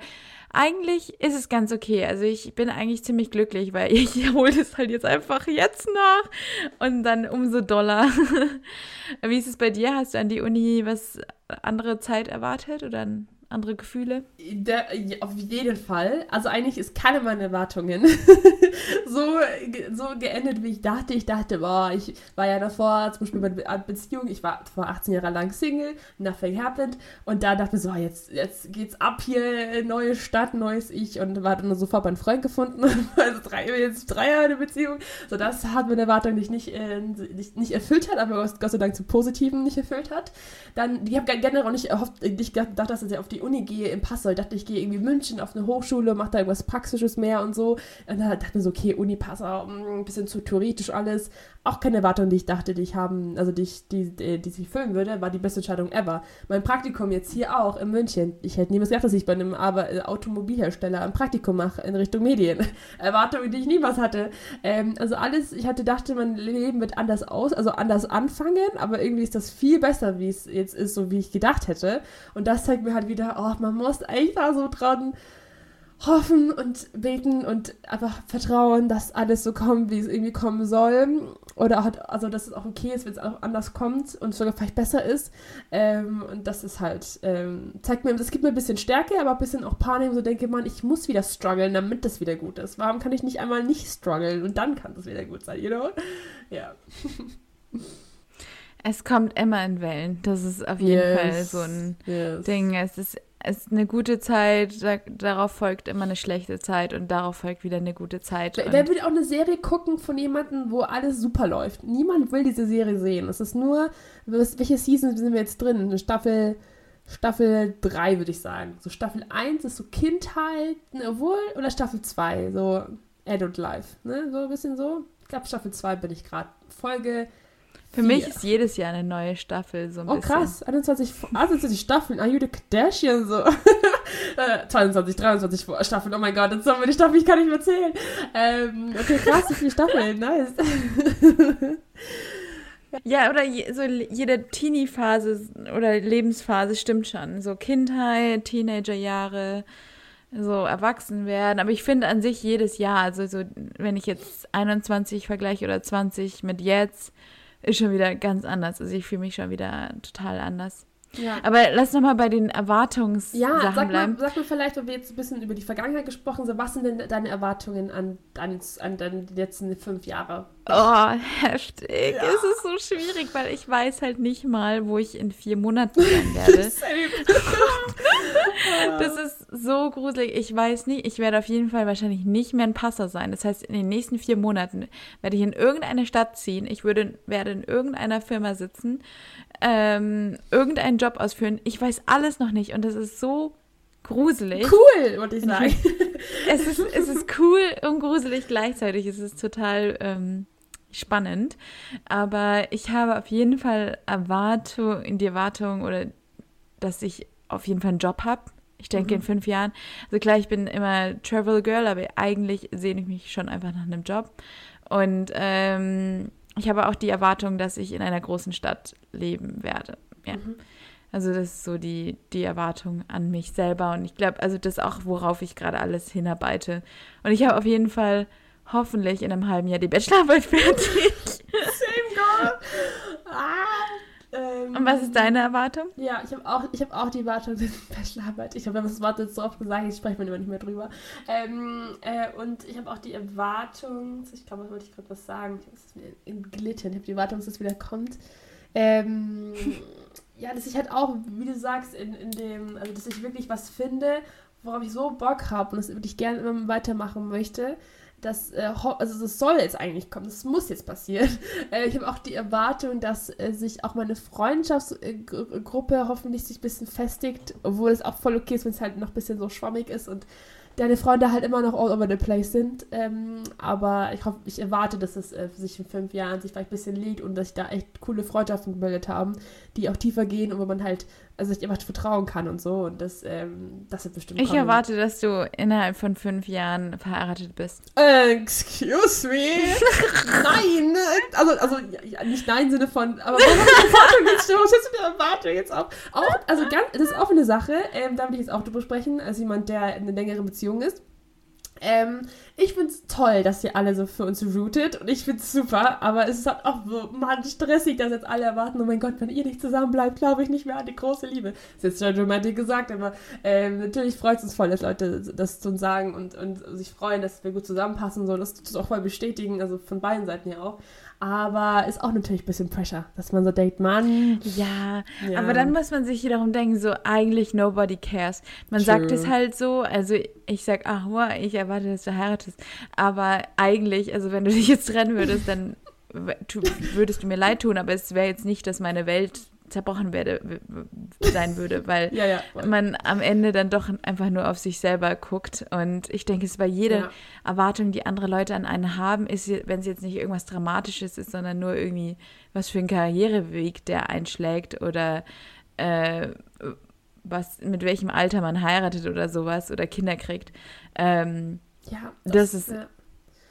eigentlich ist es ganz okay. Also ich bin eigentlich ziemlich glücklich, weil [LAUGHS] ich hole das halt jetzt einfach jetzt nach und dann umso doller. [LAUGHS] Wie ist es bei dir? Hast du an die Uni was andere Zeit erwartet oder andere Gefühle? Der, auf jeden Fall. Also eigentlich ist keine meiner Erwartungen [LAUGHS] [LAUGHS] so, so geendet, wie ich dachte. Ich dachte, boah, ich war ja davor, zum Beispiel bei der Beziehung, ich war vor 18 Jahre lang Single, nothing happened. Und da dachte ich so, jetzt, jetzt geht's ab hier, neue Stadt, neues Ich. Und war dann sofort meinen Freund gefunden. [LAUGHS] also drei, jetzt drei Jahre eine Beziehung. So, das hat meine Erwartung nicht, nicht, äh, nicht, nicht erfüllt hat, aber Gott sei Dank zum Positiven nicht erfüllt hat. Dann, ich habe generell auch nicht, erhofft, nicht gedacht, dass ich auf die Uni gehe im Passau. Ich dachte, ich gehe irgendwie München auf eine Hochschule, mache da irgendwas Praktisches mehr und so. Und dann dachte ich mir so, okay, Uni Passau, mm, ein bisschen zu theoretisch alles. Auch keine Erwartung, die ich dachte, die ich haben, also die, die, die, die sich füllen würde, war die beste Entscheidung ever. Mein Praktikum jetzt hier auch in München. Ich hätte niemals gedacht, dass ich bei einem äh, Automobilhersteller ein Praktikum mache in Richtung Medien. [LAUGHS] Erwartungen, die ich niemals hatte. Ähm, also alles, ich hatte dachte, mein Leben wird anders aus, also anders anfangen, aber irgendwie ist das viel besser, wie es jetzt ist, so wie ich gedacht hätte. Und das zeigt mir halt wieder, oh, man muss echt da so dran hoffen und beten und einfach vertrauen, dass alles so kommt, wie es irgendwie kommen soll. Oder auch, also, dass es auch okay ist, wenn es auch anders kommt und sogar vielleicht besser ist. Ähm, und das ist halt, ähm, zeigt mir, das gibt mir ein bisschen Stärke, aber ein bisschen auch Panik. So denke man, ich muss wieder strugglen, damit das wieder gut ist. Warum kann ich nicht einmal nicht strugglen und dann kann das wieder gut sein, you know? Ja. [LAUGHS] Es kommt immer in Wellen. Das ist auf jeden yes. Fall so ein yes. Ding. Es ist ist eine gute Zeit, da, darauf folgt immer eine schlechte Zeit und darauf folgt wieder eine gute Zeit. Wer, wer will auch eine Serie gucken von jemandem, wo alles super läuft? Niemand will diese Serie sehen. Es ist nur, was, welche Season sind wir jetzt drin? Eine Staffel, Staffel 3, würde ich sagen. So Staffel 1 ist so Kindheit, ne, obwohl, oder Staffel 2, so Adult Life, ne? So ein bisschen so. Ich glaube, Staffel 2 bin ich gerade. Folge für mich ist jedes Jahr eine neue Staffel so ein oh, bisschen. Oh krass, 21, 21 Staffeln, Are you the Kardashian so. [LAUGHS] 22, 23 Staffeln, oh mein Gott, jetzt haben wir die Staffel, ich kann nicht mehr zählen. Ähm, okay, krass, wie viele Staffeln, [LAUGHS] nice. [LAUGHS] Ja, oder je, so jede Teenie-Phase oder Lebensphase stimmt schon. So Kindheit, Teenagerjahre, so erwachsen werden. Aber ich finde an sich jedes Jahr, also so, wenn ich jetzt 21 vergleiche oder 20 mit jetzt, ist schon wieder ganz anders. Also ich fühle mich schon wieder total anders. Ja. Aber lass nochmal bei den Erwartungssachen ja, sag bleiben. Mal, sag mal vielleicht, wenn wir jetzt ein bisschen über die Vergangenheit gesprochen haben, was sind denn deine Erwartungen an, an, an deine letzten fünf Jahre? Oh, heftig. Ja. Es ist so schwierig, weil ich weiß halt nicht mal, wo ich in vier Monaten sein [LAUGHS] werde. [LAUGHS] das ist so gruselig. Ich weiß nicht. Ich werde auf jeden Fall wahrscheinlich nicht mehr ein Passer sein. Das heißt, in den nächsten vier Monaten werde ich in irgendeine Stadt ziehen. Ich würde, werde in irgendeiner Firma sitzen, ähm, irgendeinen Job ausführen. Ich weiß alles noch nicht und das ist so gruselig. Cool, wollte ich sagen. [LAUGHS] es, ist, es ist cool und gruselig gleichzeitig. Es ist total ähm, spannend. Aber ich habe auf jeden Fall Erwartung, in die Erwartung oder dass ich auf jeden Fall einen Job habe. Ich denke mhm. in fünf Jahren. Also klar, ich bin immer Travel Girl, aber eigentlich sehne ich mich schon einfach nach einem Job. Und ähm, ich habe auch die Erwartung, dass ich in einer großen Stadt leben werde. Ja. Mhm. Also das ist so die, die Erwartung an mich selber. Und ich glaube, also das ist auch, worauf ich gerade alles hinarbeite. Und ich habe auf jeden Fall hoffentlich in einem halben Jahr die Bachelorarbeit [LAUGHS] fertig. Same girl. Ah. Ähm, Und was ist deine Erwartung? Ja, ich habe auch, hab auch die Erwartung der Bachelorarbeit. Ich habe das Wort jetzt so oft gesagt, ich spreche mir immer nicht mehr drüber. Ähm, äh, und ich habe auch die Erwartung, ich glaube, was wollte ich gerade was sagen? Ich habe es entglitten. Ich habe die Erwartung, dass es wieder kommt. Ähm, [LAUGHS] ja, dass ich halt auch, wie du sagst, in, in dem, also dass ich wirklich was finde, worauf ich so Bock habe und das wirklich gerne immer weitermachen möchte das, äh, also das soll jetzt eigentlich kommen, das muss jetzt passieren. [LAUGHS] Äh, ich habe auch die Erwartung, dass äh, sich auch meine Freundschaftsgruppe hoffentlich sich ein bisschen festigt, obwohl es auch voll okay ist, wenn es halt noch ein bisschen so schwammig ist und deine Freunde halt immer noch all over the place sind. Ähm, aber ich hoffe, ich erwarte, dass es äh, sich in fünf Jahren sich vielleicht ein bisschen liegt und dass sich da echt coole Freundschaften gebildet haben, die auch tiefer gehen und wo man halt also ich einfach vertrauen kann und so. Und das, ähm, das wird bestimmt. Ich kommen. erwarte, dass du innerhalb von fünf Jahren verheiratet bist. Excuse me? [LAUGHS] nein! Also, also ja, nicht nein im Sinne von, aber Erwartung jetzt was jetzt mit der Erwartung jetzt auch. auch. Also ganz, das ist auch eine Sache, ähm, da will ich jetzt auch drüber sprechen, als jemand, der in einer längeren Beziehung ist. Ähm, ich finde es toll, dass ihr alle so für uns rootet und ich finde es super, aber es ist halt auch so, man, stressig, dass jetzt alle erwarten, oh mein Gott, wenn ihr nicht zusammen bleibt, glaube ich nicht mehr an die große Liebe. Das ist jetzt schon romantisch gesagt, aber ähm, natürlich freut es uns voll, dass Leute das zu uns sagen und, und sich freuen, dass wir gut zusammenpassen und so, das auch voll bestätigen, also von beiden Seiten ja auch. Aber ist auch natürlich ein bisschen Pressure, dass man so denkt, Mann. Ja, ja. aber dann muss man sich wiederum denken, so eigentlich nobody cares. Man True. sagt es halt so, also ich sag, ach, wow, ich erwarte, dass du heiratest. Aber eigentlich, also wenn du dich jetzt trennen würdest, dann würdest du mir leid tun, aber es wäre jetzt nicht, dass meine Welt zerbrochen werde, sein würde, [LAUGHS] weil ja, ja, man am Ende dann doch einfach nur auf sich selber guckt. Und ich denke, es bei jeder ja. Erwartung, die andere Leute an einen haben, ist, wenn es jetzt nicht irgendwas Dramatisches ist, sondern nur irgendwie was für ein Karriereweg der einschlägt oder äh, was, mit welchem Alter man heiratet oder sowas oder Kinder kriegt. Ähm, ja, das, das ist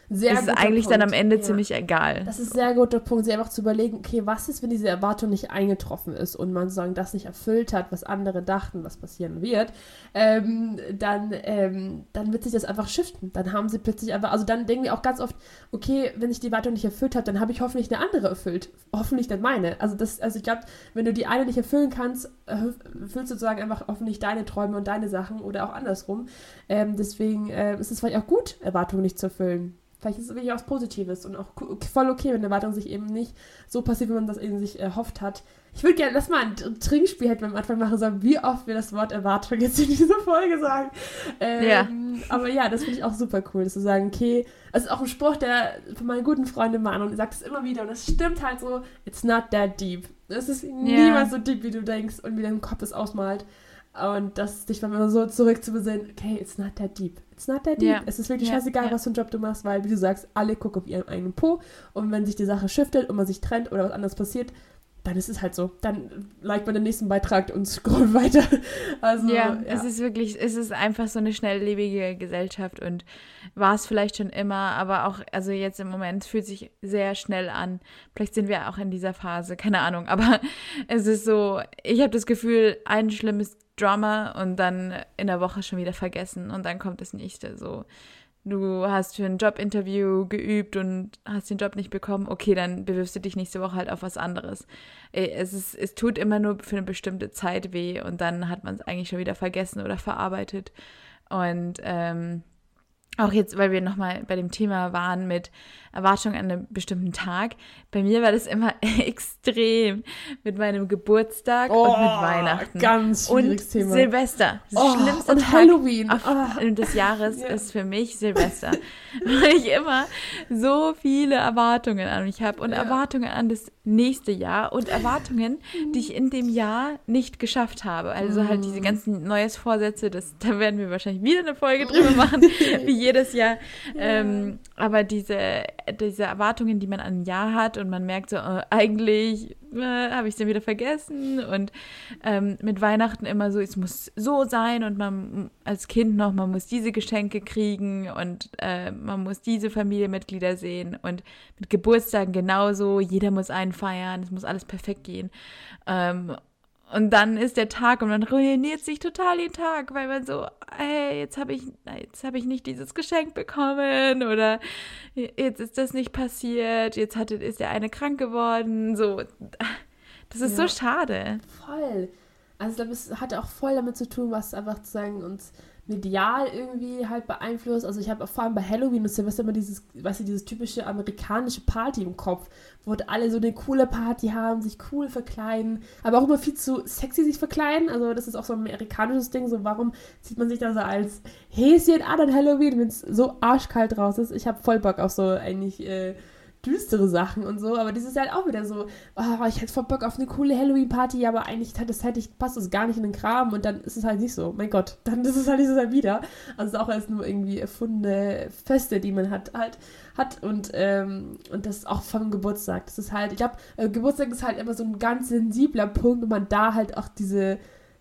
sehr ist eigentlich Punkt. dann am Ende ja. ziemlich egal. Das ist ein sehr guter Punkt, sich einfach zu überlegen, okay, was ist, wenn diese Erwartung nicht eingetroffen ist und man sozusagen das nicht erfüllt hat, was andere dachten, was passieren wird, ähm, dann, ähm, dann wird sich das einfach shiften. Dann haben sie plötzlich einfach, also dann denken wir auch ganz oft, okay, wenn ich die Erwartung nicht erfüllt habe, dann habe ich hoffentlich eine andere erfüllt. Hoffentlich dann meine. Also das, also ich glaube, wenn du die eine nicht erfüllen kannst, erfüllst du sozusagen einfach hoffentlich deine Träume und deine Sachen oder auch andersrum. Ähm, deswegen äh, ist es vielleicht auch gut, Erwartungen nicht zu erfüllen. Vielleicht ist es wirklich was Positives und auch voll okay, wenn eine Erwartung sich eben nicht so passiert, wie man das eben sich erhofft hat. Ich würde gerne, lass mal ein Trinkspiel hätten wir am Anfang machen sollen, wie oft wir das Wort Erwartung jetzt in dieser Folge sagen. Ähm, ja. Aber ja, das finde ich auch super cool, dass zu sagen, okay, es ist auch ein Spruch, der von meinen guten Freunden Mann und sagt es immer wieder und es stimmt halt so, it's not that deep. Es ist niemals so deep, wie du denkst und wie dein Kopf es ausmalt. Und das dich dann immer so zurück zu besinnen, okay, it's not that deep. It's not that deep. Yeah. Es ist wirklich yeah. scheißegal, yeah. was für einen Job du machst, weil, wie du sagst, alle gucken auf ihren eigenen Po. Und wenn sich die Sache shiftet und man sich trennt oder was anderes passiert, dann ist es halt so. Dann liked man den nächsten Beitrag und scrollt [LAUGHS] weiter. Also, ja, ja, es ist wirklich, es ist einfach so eine schnelllebige Gesellschaft und war es vielleicht schon immer, aber auch, also jetzt im Moment fühlt sich sehr schnell an. Vielleicht sind wir auch in dieser Phase, keine Ahnung, aber [LAUGHS] es ist so, ich habe das Gefühl, ein schlimmes Drama und dann in der Woche schon wieder vergessen und dann kommt das nächste. So, du hast für ein Jobinterview geübt und hast den Job nicht bekommen, okay, dann bewirbst du dich nächste Woche halt auf was anderes. Äh, es, ist, es tut immer nur für eine bestimmte Zeit weh und dann hat man es eigentlich schon wieder vergessen oder verarbeitet. Und ähm, auch jetzt, weil wir nochmal bei dem Thema waren mit Erwartung an einem bestimmten Tag. Bei mir war das immer [LAUGHS] extrem mit meinem Geburtstag oh, und mit oh, Weihnachten. Ganz und Thema. Silvester. Das oh, schlimmste und Tag Halloween. Auf, oh. des Jahres [LAUGHS] ja. ist für mich Silvester. [LAUGHS] weil ich immer so viele Erwartungen an mich habe und ja. Erwartungen an das nächste Jahr und Erwartungen, die ich in dem Jahr nicht geschafft habe. Also halt diese mm. ganzen neues Vorsätze, das, da werden wir wahrscheinlich wieder eine Folge drüber machen, wie jedes Jahr. Ja. Ähm, aber diese diese Erwartungen, die man an ein Jahr hat und man merkt so, äh, eigentlich äh, habe ich es dann wieder vergessen und ähm, mit Weihnachten immer so, es muss so sein und man als Kind noch, man muss diese Geschenke kriegen und äh, man muss diese Familienmitglieder sehen und mit Geburtstagen genauso, jeder muss einen feiern, es muss alles perfekt gehen. Ähm, und dann ist der Tag und man ruiniert sich total den Tag, weil man so, hey, jetzt habe ich, jetzt habe ich nicht dieses Geschenk bekommen oder jetzt ist das nicht passiert, jetzt hat, ist der eine krank geworden, so. Das ist ja, so schade. Voll. Also ich glaube, es hat auch voll damit zu tun, was einfach zu sagen uns medial irgendwie halt beeinflusst. Also ich habe vor allem bei Halloween und Silvester immer dieses, weißt du, dieses typische amerikanische Party im Kopf, wo alle so eine coole Party haben, sich cool verkleiden, aber auch immer viel zu sexy sich verkleiden. Also das ist auch so ein amerikanisches Ding. So warum zieht man sich da so als Häschen an an Halloween, wenn es so arschkalt raus ist? Ich habe voll Bock auf so eigentlich äh, düstere Sachen und so, aber dieses Jahr halt auch wieder so, oh, ich hätte voll Bock auf eine coole Halloween-Party, aber eigentlich das hätte ich, passt das gar nicht in den Kram und dann ist es halt nicht so. Mein Gott, dann ist es halt dieses Jahr wieder. Also auch erst nur irgendwie erfundene Feste, die man hat, halt hat und, ähm, und das auch vom Geburtstag. Das ist halt, ich glaube, äh, Geburtstag ist halt immer so ein ganz sensibler Punkt, wo man da halt auch diese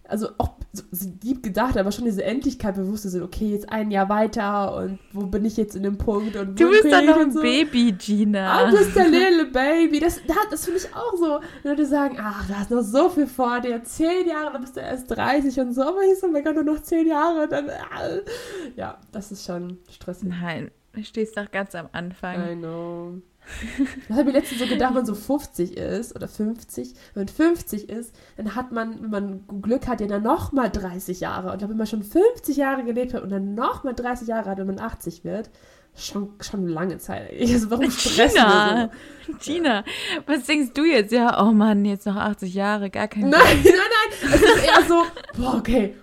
also auch so deep gedacht, aber schon diese Endlichkeit bewusst sind, okay, jetzt ein Jahr weiter und wo bin ich jetzt in dem Punkt und Du bist doch noch ein so. Baby, Gina. Ah, du bist der [LAUGHS] little Baby. Das, das, das finde ich auch so. Leute sagen, ach, du hast noch so viel vor dir, zehn Jahre, dann bist du erst 30 und so, aber ich so, mein Gott, nur noch zehn Jahre, dann, äh, ja, das ist schon stressig. Nein, Du stehst noch ganz am Anfang. I know. [LAUGHS] Das habe ich letztens so gedacht, wenn man so 50 ist oder 50, wenn man 50 ist, dann hat man, wenn man Glück hat, ja dann nochmal 30 Jahre. Und wenn man schon 50 Jahre gelebt hat und dann nochmal 30 Jahre hat, wenn man 80 wird, schon, schon lange Zeit. Also warum [LAUGHS] stressen Gina, wir so? Gina, was denkst du jetzt? Ja, oh Mann, jetzt noch 80 Jahre, gar kein Nein, nein, nein. Es ist eher so, boah, okay,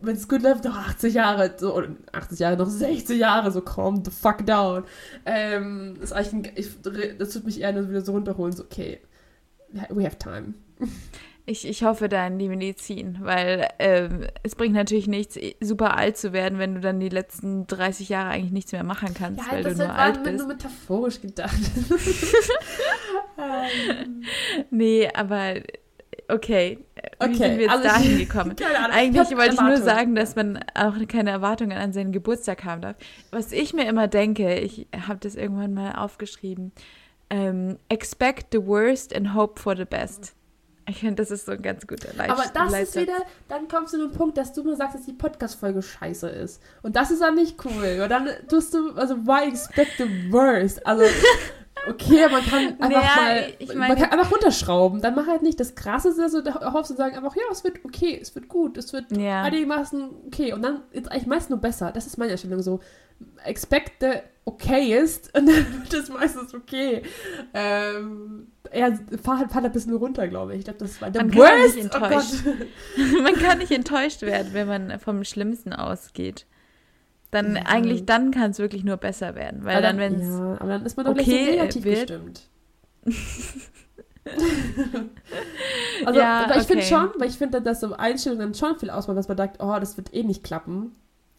wenn es gut läuft, noch 80 Jahre, so, oder 80 Jahre, noch 60 Jahre, so calm the fuck down. Ähm, das, ist eigentlich ein, ich, das wird mich eher nur wieder so runterholen, so, okay, we have time. Ich, ich hoffe da in die Medizin, weil ähm, es bringt natürlich nichts, super alt zu werden, wenn du dann die letzten 30 Jahre eigentlich nichts mehr machen kannst, ja, weil du nur alt bist. nur metaphorisch gedacht. [LAUGHS] ähm. Nee, aber okay. Wie Okay, sind wir jetzt also- dahin [LAUGHS] gekommen? Eigentlich wollte ich nur sagen, dass man auch keine Erwartungen an seinen Geburtstag haben darf. Was ich mir immer denke, ich habe das irgendwann mal aufgeschrieben, ähm, expect the worst and hope for the best. Ich finde, das ist so ein ganz guter Leit Aber das ist Leitsatz. wieder, dann kommst du zu dem Punkt, dass du mir sagst, dass die Podcast-Folge scheiße ist. Und das ist dann nicht cool. Weil dann tust du, also why expect the worst? Also, [LAUGHS] okay, man kann einfach Naja, mal, ich man meine- kann einfach runterschrauben. Dann mach halt nicht das Krasseste, du da hoffst und sagen einfach, ja, es wird okay, es wird gut, es wird Ja. einigermaßen okay. Und dann ist eigentlich meist nur besser. Das ist meine Erstellung so. Expect the okay ist und dann wird es meistens okay. Ähm, eher, fahr halt, fahr halt ein bisschen runter, glaube ich. Ich glaube, das war der Man kann ja worst. nicht oh enttäuscht. Gott. man kann nicht enttäuscht werden, wenn man vom Schlimmsten ausgeht. Dann Ja. eigentlich dann kann es wirklich nur besser werden, weil Aber dann, wenn es ja, aber dann ist man doch okay, nicht so negativ wird- gestimmt. [LAUGHS] also, Ja, aber ich finde okay. schon, weil ich finde, dass so Einstellungen schon viel ausmachen, dass man sagt, oh, das wird eh nicht klappen.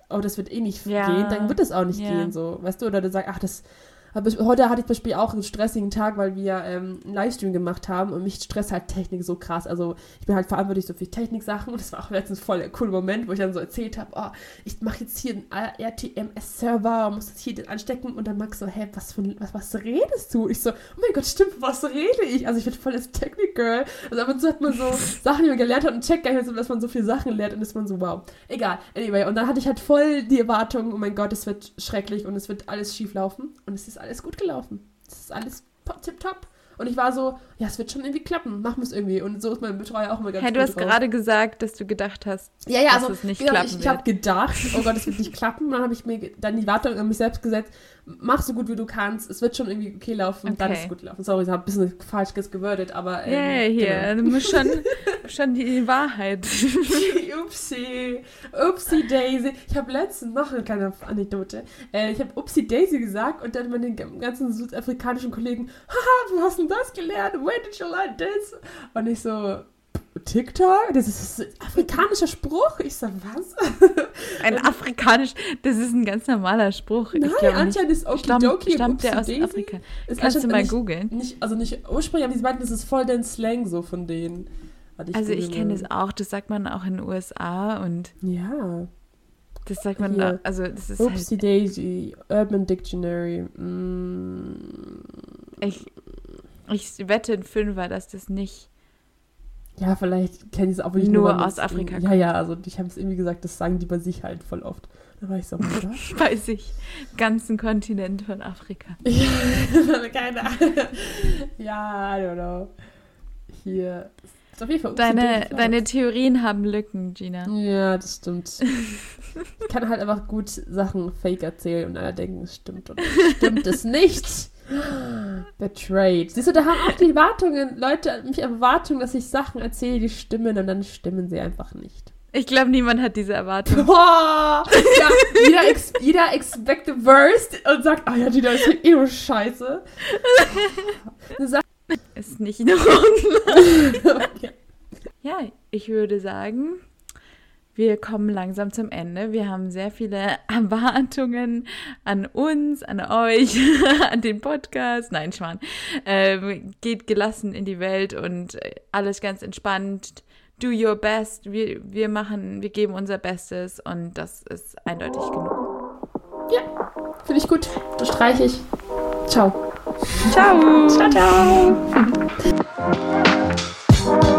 Oh, das wird eh nicht Ja. gehen, dann wird es auch nicht Ja. gehen, so, weißt du, oder du sagst, ach, das, aber heute hatte ich zum Beispiel auch einen stressigen Tag, weil wir ähm, einen Livestream gemacht haben und mich stresst halt Technik so krass. Also ich bin halt verantwortlich so für Techniksachen und das war auch letztens voll der coole Moment, wo ich dann so erzählt habe, oh, ich mache jetzt hier einen RTMS-Server muss das hier anstecken und dann Max so, hä, was, für, was, was redest du? Ich so, oh mein Gott, stimmt, was rede ich? Also ich bin voll das Technik-Girl. Also ab und zu hat man so [LAUGHS] Sachen, die man gelernt hat und checkt gar nicht, dass man so viele Sachen lernt und ist man so, wow. Egal, anyway. Und dann hatte ich halt voll die Erwartung, oh mein Gott, es wird schrecklich und es wird alles schief laufen und es ist alles gut gelaufen. Es ist alles tipptopp. Und ich war so, ja, es wird schon irgendwie klappen, machen wir es irgendwie. Und so ist mein Betreuer auch immer ganz Hey, du hast drauf. gerade gesagt, dass du gedacht hast, Ja, ja, dass also es nicht genau, klappen ich, ich wird. habe gedacht, oh Gott, es wird nicht klappen. Dann habe ich mir dann die Wartung an mich selbst gesetzt. Mach so gut wie du kannst. Es wird schon irgendwie okay laufen. Dann Okay. ist es gut laufen. Sorry, ich habe ein bisschen falsch gewordet, aber. Ähm, hier, du musst schon, schon die Wahrheit. Genau. [LAUGHS] Upsi, Upsi Daisy. Ich habe letztens noch eine kleine Anekdote. Äh, ich habe Upsi Daisy gesagt und dann meine ganzen südafrikanischen Kollegen, haha, wo hast denn das gelernt? Where did you learn this? Und ich so, TikTok? Das ist ein afrikanischer Spruch? Ich so, was? Ein afrikanisch, das ist ein ganz normaler Spruch. Nein, ich anscheinend ist Stammt, Okidoki und stammt der aus. Afrika? Ist Kannst du mal nicht- googeln? Nicht, also nicht ursprünglich, aber sie meinten, das ist voll der Slang so von denen. Warte, Also ich kenne das auch, das sagt man auch in den USA und Ja. das sagt man, Hier. also das ist Upsi Daisy, Urban Dictionary. Mm. halt, ich, ich wette in Fünfer, dass das nicht, Ja, vielleicht kenne ich es auch wirklich Nur man aus Afrika Ja, ja, also ich habe es irgendwie gesagt, das sagen die bei sich halt voll oft. Da war ich so, oh mein [LAUGHS] Gott. weiß ich, ganzen Kontinent von Afrika. [LAUGHS] Ja, [LAUGHS] keine Ahnung. Ja, I don't know. Hier. Ist auf jeden Fall Deine, deine Theorien haben Lücken, Gina. Ja, das stimmt. Ich kann halt einfach gut Sachen fake erzählen und alle denken, es stimmt und stimmt es nicht. Betrayed. Siehst du, da haben auch die Erwartungen, Leute, mich Erwartungen, dass ich Sachen erzähle, die stimmen und dann stimmen sie einfach nicht. Ich glaube, niemand hat diese Erwartung. Boah! Ja, jeder, ex jeder expect the worst und sagt, ah ja, die da ist eh nur scheiße. Ist nicht in Ordnung. [LAUGHS] okay. Ja, ich würde sagen, wir kommen langsam zum Ende. Wir haben sehr viele [LAUGHS] Erwartungen an uns, an euch, [LAUGHS] an den Podcast. Nein, Schwan. Ähm, geht gelassen in die Welt und äh, alles ganz entspannt. Do your best. Wir, wir machen, wir geben unser Bestes und das ist eindeutig genug. Finde ich gut. Das streiche ich. Ciao. Ciao. Ciao, ciao. [LAUGHS]